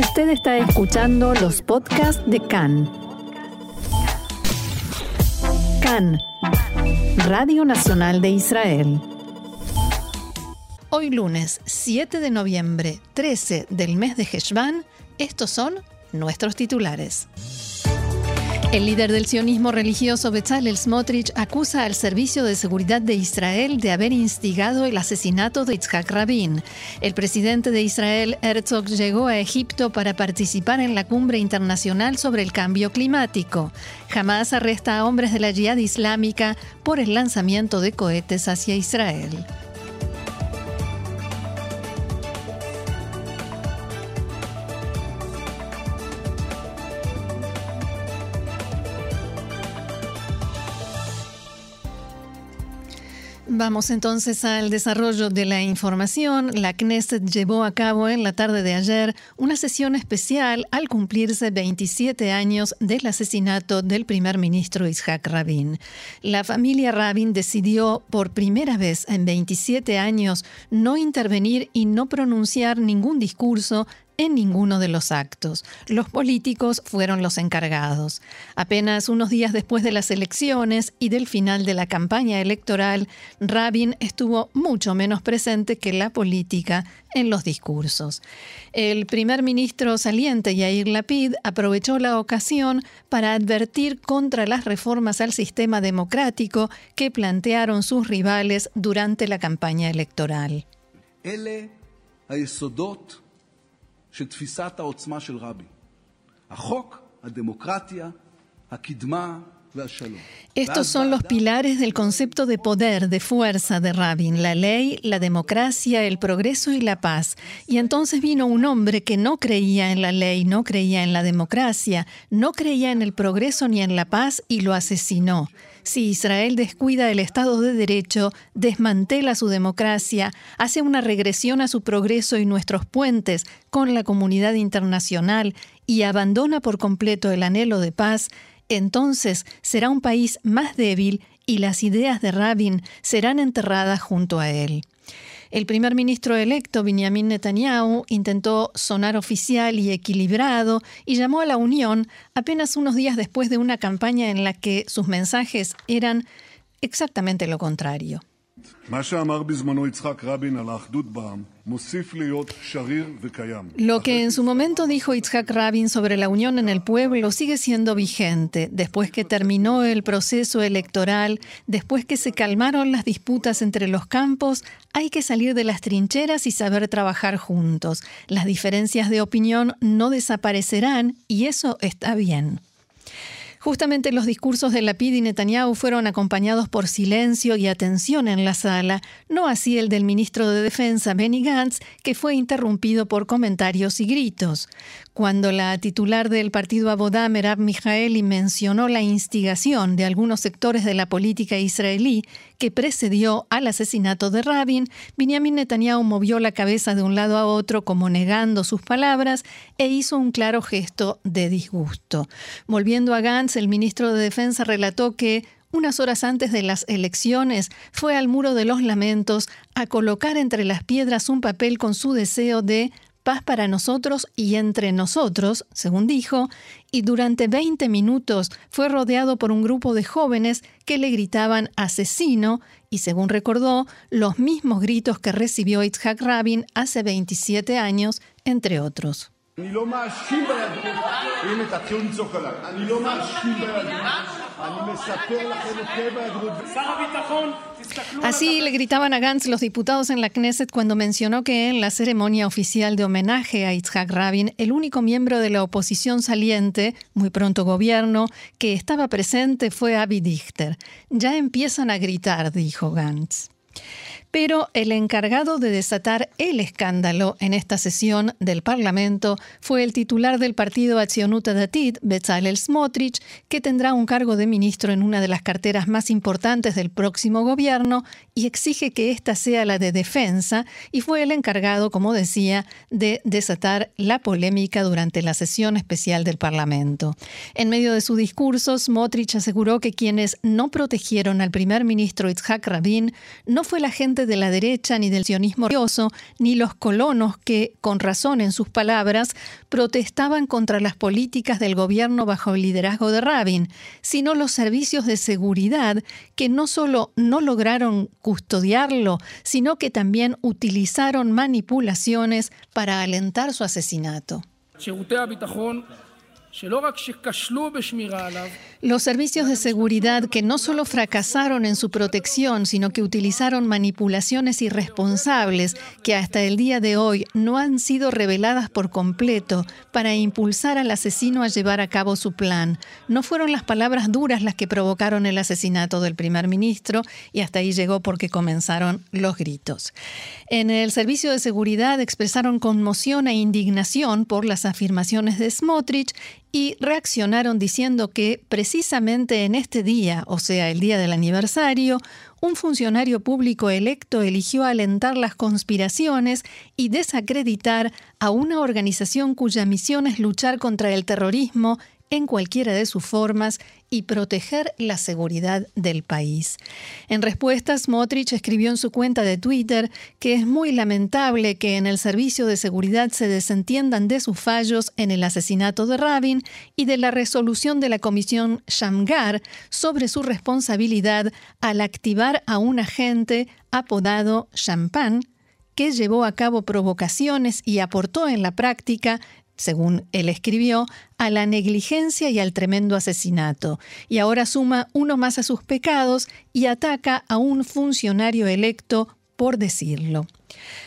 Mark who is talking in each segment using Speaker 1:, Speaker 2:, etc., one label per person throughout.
Speaker 1: Usted está escuchando los podcasts de CAN. CAN, Radio Nacional de Israel. Hoy lunes 7 de noviembre, 13 del mes de Heshvan, estos son nuestros titulares. El líder del sionismo religioso Bezalel Smotrich acusa al Servicio de Seguridad de Israel de haber instigado el asesinato de Yitzhak Rabin. El presidente de Israel, Herzog, llegó a Egipto para participar en la cumbre internacional sobre el cambio climático. Jamás arresta a hombres de la Jihad Islámica por el lanzamiento de cohetes hacia Israel. Vamos entonces al desarrollo de la información. La Knesset llevó a cabo en la tarde de ayer una sesión especial al cumplirse 27 años del asesinato del primer ministro Isaac Rabin. La familia Rabin decidió por primera vez en 27 años no intervenir y no pronunciar ningún discurso en ninguno de los actos. Los políticos fueron los encargados. Apenas unos días después de las elecciones y del final de la campaña electoral, Rabin estuvo mucho menos presente que la política en los discursos. El primer ministro saliente Yair Lapid aprovechó la ocasión para advertir contra las reformas al sistema democrático que plantearon sus rivales durante la campaña electoral. של תפיסת העוצמה של רבין. החוק, הדמוקרטיה, הקדמה Estos son los pilares del concepto de poder, de fuerza de Rabin, la ley, la democracia, el progreso y la paz. Y entonces vino un hombre que no creía en la ley, no creía en la democracia, no creía en el progreso ni en la paz y lo asesinó. Si Israel descuida el Estado de Derecho, desmantela su democracia, hace una regresión a su progreso y nuestros puentes con la comunidad internacional y abandona por completo el anhelo de paz, entonces será un país más débil y las ideas de Rabin serán enterradas junto a él. El primer ministro electo, Benjamin Netanyahu, intentó sonar oficial y equilibrado y llamó a la unión apenas unos días después de una campaña en la que sus mensajes eran exactamente lo contrario. Lo que en su momento dijo Itzhak Rabin sobre la unión en el pueblo sigue siendo vigente. Después que terminó el proceso electoral, después que se calmaron las disputas entre los campos, hay que salir de las trincheras y saber trabajar juntos. Las diferencias de opinión no desaparecerán y eso está bien. Justamente los discursos de Lapid y Netanyahu fueron acompañados por silencio y atención en la sala, no así el del ministro de Defensa Benny Gantz, que fue interrumpido por comentarios y gritos. Cuando la titular del partido Abodá, Merab Mijaeli, mencionó la instigación de algunos sectores de la política israelí que precedió al asesinato de Rabin, Benjamin Netanyahu movió la cabeza de un lado a otro como negando sus palabras e hizo un claro gesto de disgusto. Volviendo a Gantz, el ministro de Defensa relató que unas horas antes de las elecciones, fue al muro de los lamentos a colocar entre las piedras un papel con su deseo de paz para nosotros y entre nosotros, según dijo, y durante 20 minutos fue rodeado por un grupo de jóvenes que le gritaban asesino y, según recordó, los mismos gritos que recibió Itzhak Rabin hace 27 años, entre otros. Así le gritaban a Gantz los diputados en la Knesset cuando mencionó que en la ceremonia oficial de homenaje a Yitzhak Rabin, el único miembro de la oposición saliente, muy pronto gobierno, que estaba presente fue Avi Dichter. Ya empiezan a gritar, dijo Gantz. Pero el encargado de desatar el escándalo en esta sesión del Parlamento fue el titular del partido Accionuta Datit, Bezalel Smotrich, que tendrá un cargo de ministro en una de las carteras más importantes del próximo gobierno y exige que ésta sea la de defensa, y fue el encargado, como decía, de desatar la polémica durante la sesión especial del Parlamento. En medio de su discurso, Smotrich aseguró que quienes no protegieron al primer ministro Itzhak Rabin no fue la gente de la derecha ni del sionismo religioso, ni los colonos que, con razón en sus palabras, protestaban contra las políticas del gobierno bajo el liderazgo de Rabin, sino los servicios de seguridad que no solo no lograron custodiarlo, sino que también utilizaron manipulaciones para alentar su asesinato. Los servicios de seguridad que no solo fracasaron en su protección, sino que utilizaron manipulaciones irresponsables que hasta el día de hoy no han sido reveladas por completo para impulsar al asesino a llevar a cabo su plan. No fueron las palabras duras las que provocaron el asesinato del primer ministro y hasta ahí llegó porque comenzaron los gritos. En el servicio de seguridad expresaron conmoción e indignación por las afirmaciones de Smotrich y reaccionaron diciendo que precisamente en este día, o sea, el día del aniversario, un funcionario público electo eligió alentar las conspiraciones y desacreditar a una organización cuya misión es luchar contra el terrorismo en cualquiera de sus formas y proteger la seguridad del país. En respuesta, Smotrich escribió en su cuenta de Twitter que es muy lamentable que en el servicio de seguridad se desentiendan de sus fallos en el asesinato de Rabin y de la resolución de la comisión Shamgar sobre su responsabilidad al activar a un agente apodado Champagne que llevó a cabo provocaciones y aportó en la práctica según él escribió, a la negligencia y al tremendo asesinato, y ahora suma uno más a sus pecados y ataca a un funcionario electo por decirlo.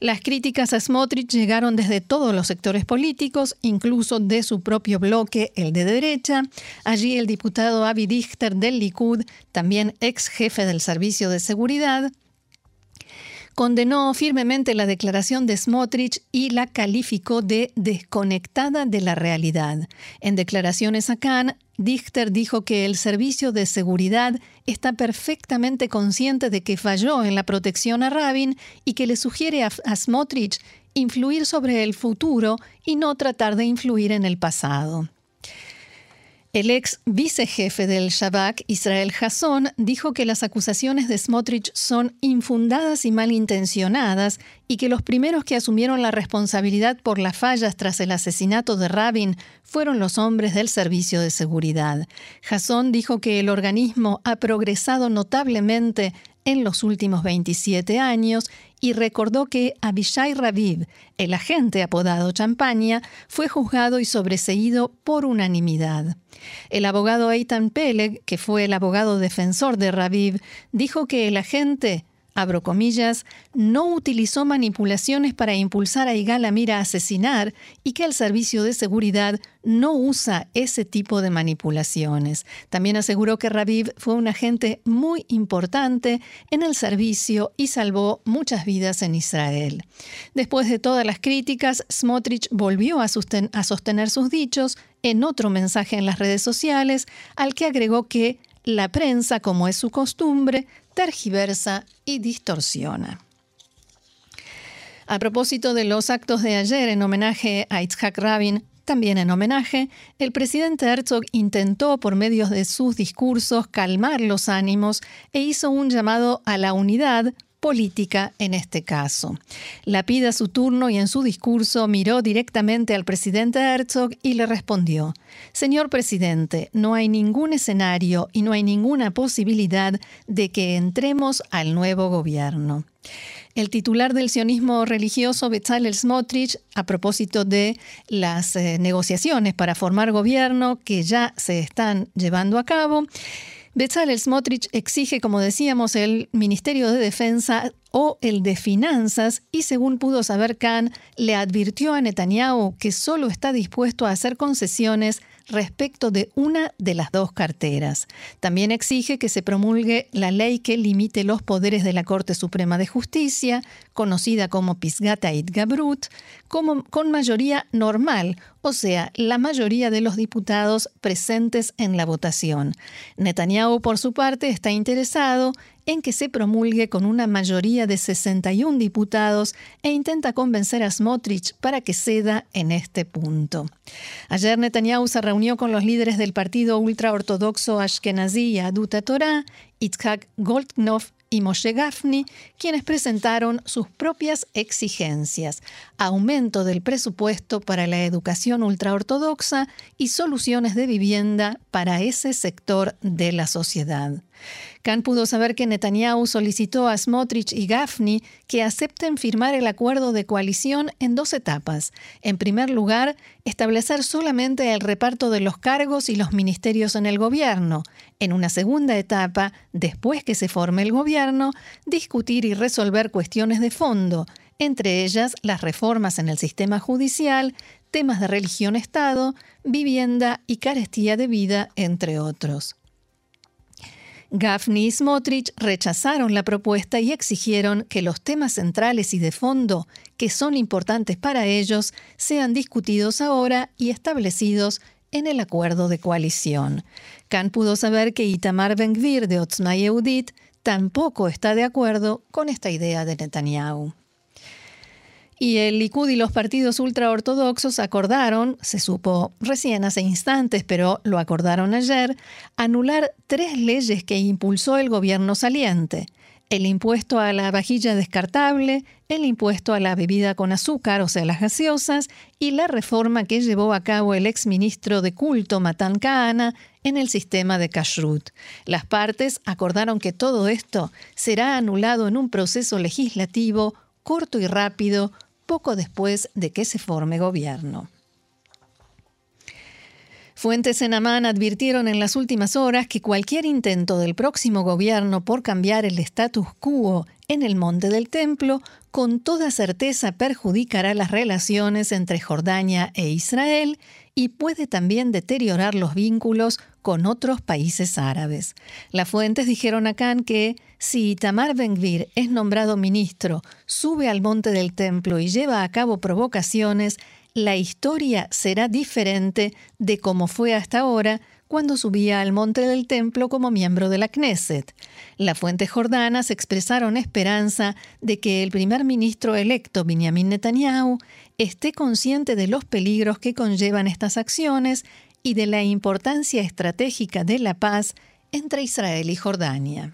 Speaker 1: Las críticas a Smotrich llegaron desde todos los sectores políticos, incluso de su propio bloque, el de derecha. Allí el diputado Avi Dichter del Likud, también ex jefe del Servicio de Seguridad, condenó firmemente la declaración de Smotrich y la calificó de desconectada de la realidad. En declaraciones a Khan, Dichter dijo que el servicio de seguridad está perfectamente consciente de que falló en la protección a Rabin y que le sugiere a, a Smotrich influir sobre el futuro y no tratar de influir en el pasado. El ex vicejefe del Shabak, Israel Hasson, dijo que las acusaciones de Smotrich son infundadas y malintencionadas y que los primeros que asumieron la responsabilidad por las fallas tras el asesinato de Rabin fueron los hombres del servicio de seguridad. Hasson dijo que el organismo ha progresado notablemente en los últimos 27 años y recordó que Abishai Raviv, el agente apodado Champaña, fue juzgado y sobreseído por unanimidad. El abogado Eitan Peleg, que fue el abogado defensor de Raviv, dijo que el agente abro comillas, no utilizó manipulaciones para impulsar a Igal Amir a asesinar y que el servicio de seguridad no usa ese tipo de manipulaciones. También aseguró que Raviv fue un agente muy importante en el servicio y salvó muchas vidas en Israel. Después de todas las críticas, Smotrich volvió a, a sostener sus dichos en otro mensaje en las redes sociales, al que agregó que la prensa, como es su costumbre, tergiversa y distorsiona. A propósito de los actos de ayer en homenaje a Itzhak Rabin, también en homenaje, el presidente Herzog intentó por medio de sus discursos calmar los ánimos e hizo un llamado a la unidad política en este caso. La pide a su turno y en su discurso miró directamente al presidente Herzog y le respondió, Señor presidente, no hay ningún escenario y no hay ninguna posibilidad de que entremos al nuevo gobierno. El titular del sionismo religioso, Bezalel Smotrich, a propósito de las eh, negociaciones para formar gobierno que ya se están llevando a cabo, Bezalel Smotrich exige, como decíamos, el Ministerio de Defensa o el de Finanzas y según pudo saber Khan, le advirtió a Netanyahu que solo está dispuesto a hacer concesiones respecto de una de las dos carteras. También exige que se promulgue la ley que limite los poderes de la Corte Suprema de Justicia, conocida como Pisgata Gabrut, como, con mayoría normal, o sea, la mayoría de los diputados presentes en la votación. Netanyahu, por su parte, está interesado en que se promulgue con una mayoría de 61 diputados e intenta convencer a Smotrich para que ceda en este punto. Ayer Netanyahu se reunió con los líderes del partido ultraortodoxo Ashkenazi Aduta Torah, Itzhak Goldknopf y Moshe Gafni, quienes presentaron sus propias exigencias, aumento del presupuesto para la educación ultraortodoxa y soluciones de vivienda para ese sector de la sociedad. Khan pudo saber que Netanyahu solicitó a Smotrich y Gafni que acepten firmar el acuerdo de coalición en dos etapas. En primer lugar, establecer solamente el reparto de los cargos y los ministerios en el gobierno. En una segunda etapa, después que se forme el gobierno, discutir y resolver cuestiones de fondo, entre ellas las reformas en el sistema judicial, temas de religión-Estado, vivienda y carestía de vida, entre otros. Gaffney y Smotrich rechazaron la propuesta y exigieron que los temas centrales y de fondo, que son importantes para ellos, sean discutidos ahora y establecidos en el acuerdo de coalición. Khan pudo saber que Itamar Ben-Gvir de Otzma Yehudit tampoco está de acuerdo con esta idea de Netanyahu. Y el Likud y los partidos ultraortodoxos acordaron, se supo recién hace instantes, pero lo acordaron ayer, anular tres leyes que impulsó el gobierno saliente. El impuesto a la vajilla descartable, el impuesto a la bebida con azúcar, o sea, las gaseosas, y la reforma que llevó a cabo el exministro de culto Matan Kahana en el sistema de Kashrut. Las partes acordaron que todo esto será anulado en un proceso legislativo corto y rápido poco después de que se forme gobierno. Fuentes en Amán advirtieron en las últimas horas que cualquier intento del próximo gobierno por cambiar el status quo en el monte del templo con toda certeza perjudicará las relaciones entre Jordania e Israel y puede también deteriorar los vínculos con otros países árabes. Las fuentes dijeron a que si Tamar Ben-Gvir es nombrado ministro, sube al monte del templo y lleva a cabo provocaciones, la historia será diferente de como fue hasta ahora cuando subía al monte del templo como miembro de la Knesset. Las fuentes jordanas expresaron esperanza de que el primer ministro electo Benjamin Netanyahu esté consciente de los peligros que conllevan estas acciones y de la importancia estratégica de la paz entre Israel y Jordania.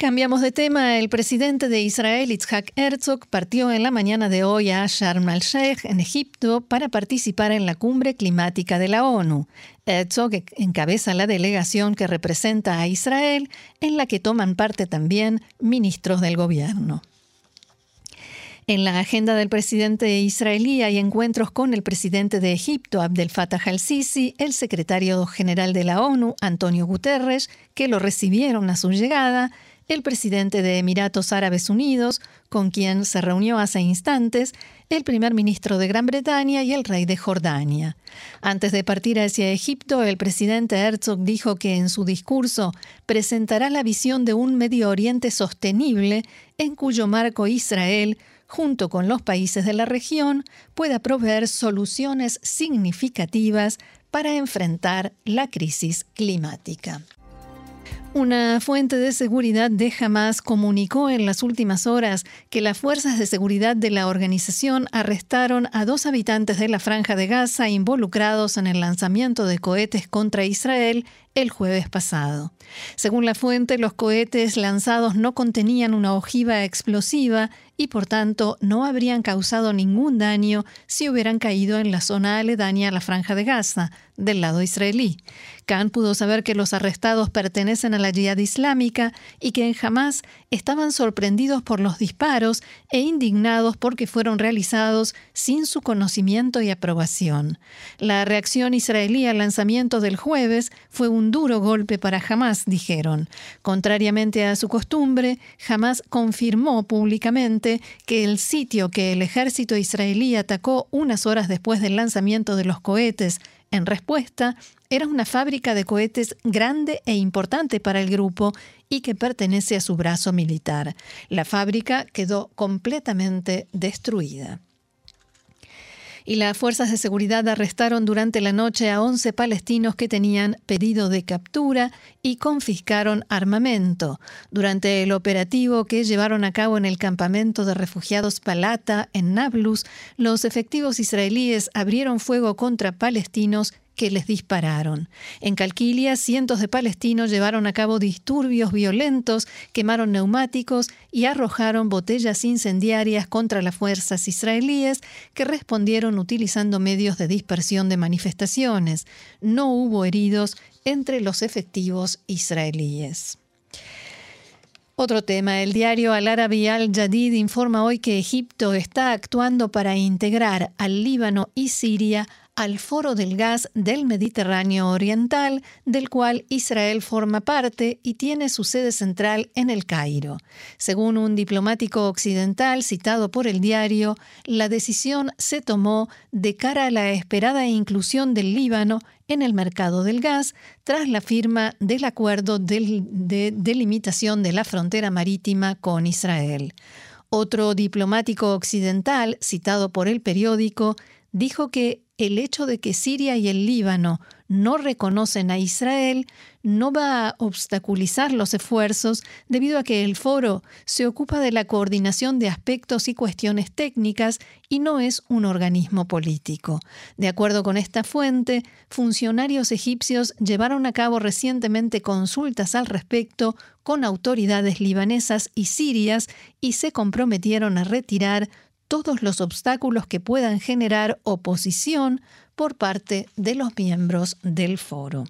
Speaker 1: Cambiamos de tema. El presidente de Israel, Itzhak Herzog, partió en la mañana de hoy a Sharm el-Sheikh, en Egipto, para participar en la cumbre climática de la ONU. Herzog encabeza la delegación que representa a Israel, en la que toman parte también ministros del gobierno. En la agenda del presidente israelí hay encuentros con el presidente de Egipto, Abdel Fattah al-Sisi, el secretario general de la ONU, Antonio Guterres, que lo recibieron a su llegada, el presidente de Emiratos Árabes Unidos, con quien se reunió hace instantes, el primer ministro de Gran Bretaña y el rey de Jordania. Antes de partir hacia Egipto, el presidente Herzog dijo que en su discurso presentará la visión de un Medio Oriente sostenible en cuyo marco Israel, junto con los países de la región, pueda proveer soluciones significativas para enfrentar la crisis climática. Una fuente de seguridad de Hamas comunicó en las últimas horas que las fuerzas de seguridad de la organización arrestaron a dos habitantes de la franja de Gaza involucrados en el lanzamiento de cohetes contra Israel el jueves pasado. Según la fuente, los cohetes lanzados no contenían una ojiva explosiva y por tanto no habrían causado ningún daño si hubieran caído en la zona aledaña a la franja de Gaza, del lado israelí. Khan pudo saber que los arrestados pertenecen a la Jihad Islámica y que en Hamas estaban sorprendidos por los disparos e indignados porque fueron realizados sin su conocimiento y aprobación. La reacción israelí al lanzamiento del jueves fue un duro golpe para Hamas, dijeron. Contrariamente a su costumbre, Hamas confirmó públicamente que el sitio que el ejército israelí atacó unas horas después del lanzamiento de los cohetes en respuesta, era una fábrica de cohetes grande e importante para el grupo y que pertenece a su brazo militar. La fábrica quedó completamente destruida y las fuerzas de seguridad arrestaron durante la noche a 11 palestinos que tenían pedido de captura y confiscaron armamento. Durante el operativo que llevaron a cabo en el campamento de refugiados Palata, en Nablus, los efectivos israelíes abrieron fuego contra palestinos que les dispararon. En Calquilia, cientos de palestinos llevaron a cabo disturbios violentos, quemaron neumáticos y arrojaron botellas incendiarias contra las fuerzas israelíes que respondieron utilizando medios de dispersión de manifestaciones. No hubo heridos entre los efectivos israelíes. Otro tema, el diario Al Arabi Al Jadid informa hoy que Egipto está actuando para integrar al Líbano y Siria al Foro del Gas del Mediterráneo Oriental, del cual Israel forma parte y tiene su sede central en el Cairo. Según un diplomático occidental citado por el diario, la decisión se tomó de cara a la esperada inclusión del Líbano en el mercado del gas tras la firma del acuerdo de delimitación de la frontera marítima con Israel. Otro diplomático occidental, citado por el periódico, dijo que el hecho de que Siria y el Líbano no reconocen a Israel no va a obstaculizar los esfuerzos debido a que el foro se ocupa de la coordinación de aspectos y cuestiones técnicas y no es un organismo político. De acuerdo con esta fuente, funcionarios egipcios llevaron a cabo recientemente consultas al respecto con autoridades libanesas y sirias y se comprometieron a retirar todos los obstáculos que puedan generar oposición por parte de los miembros del foro.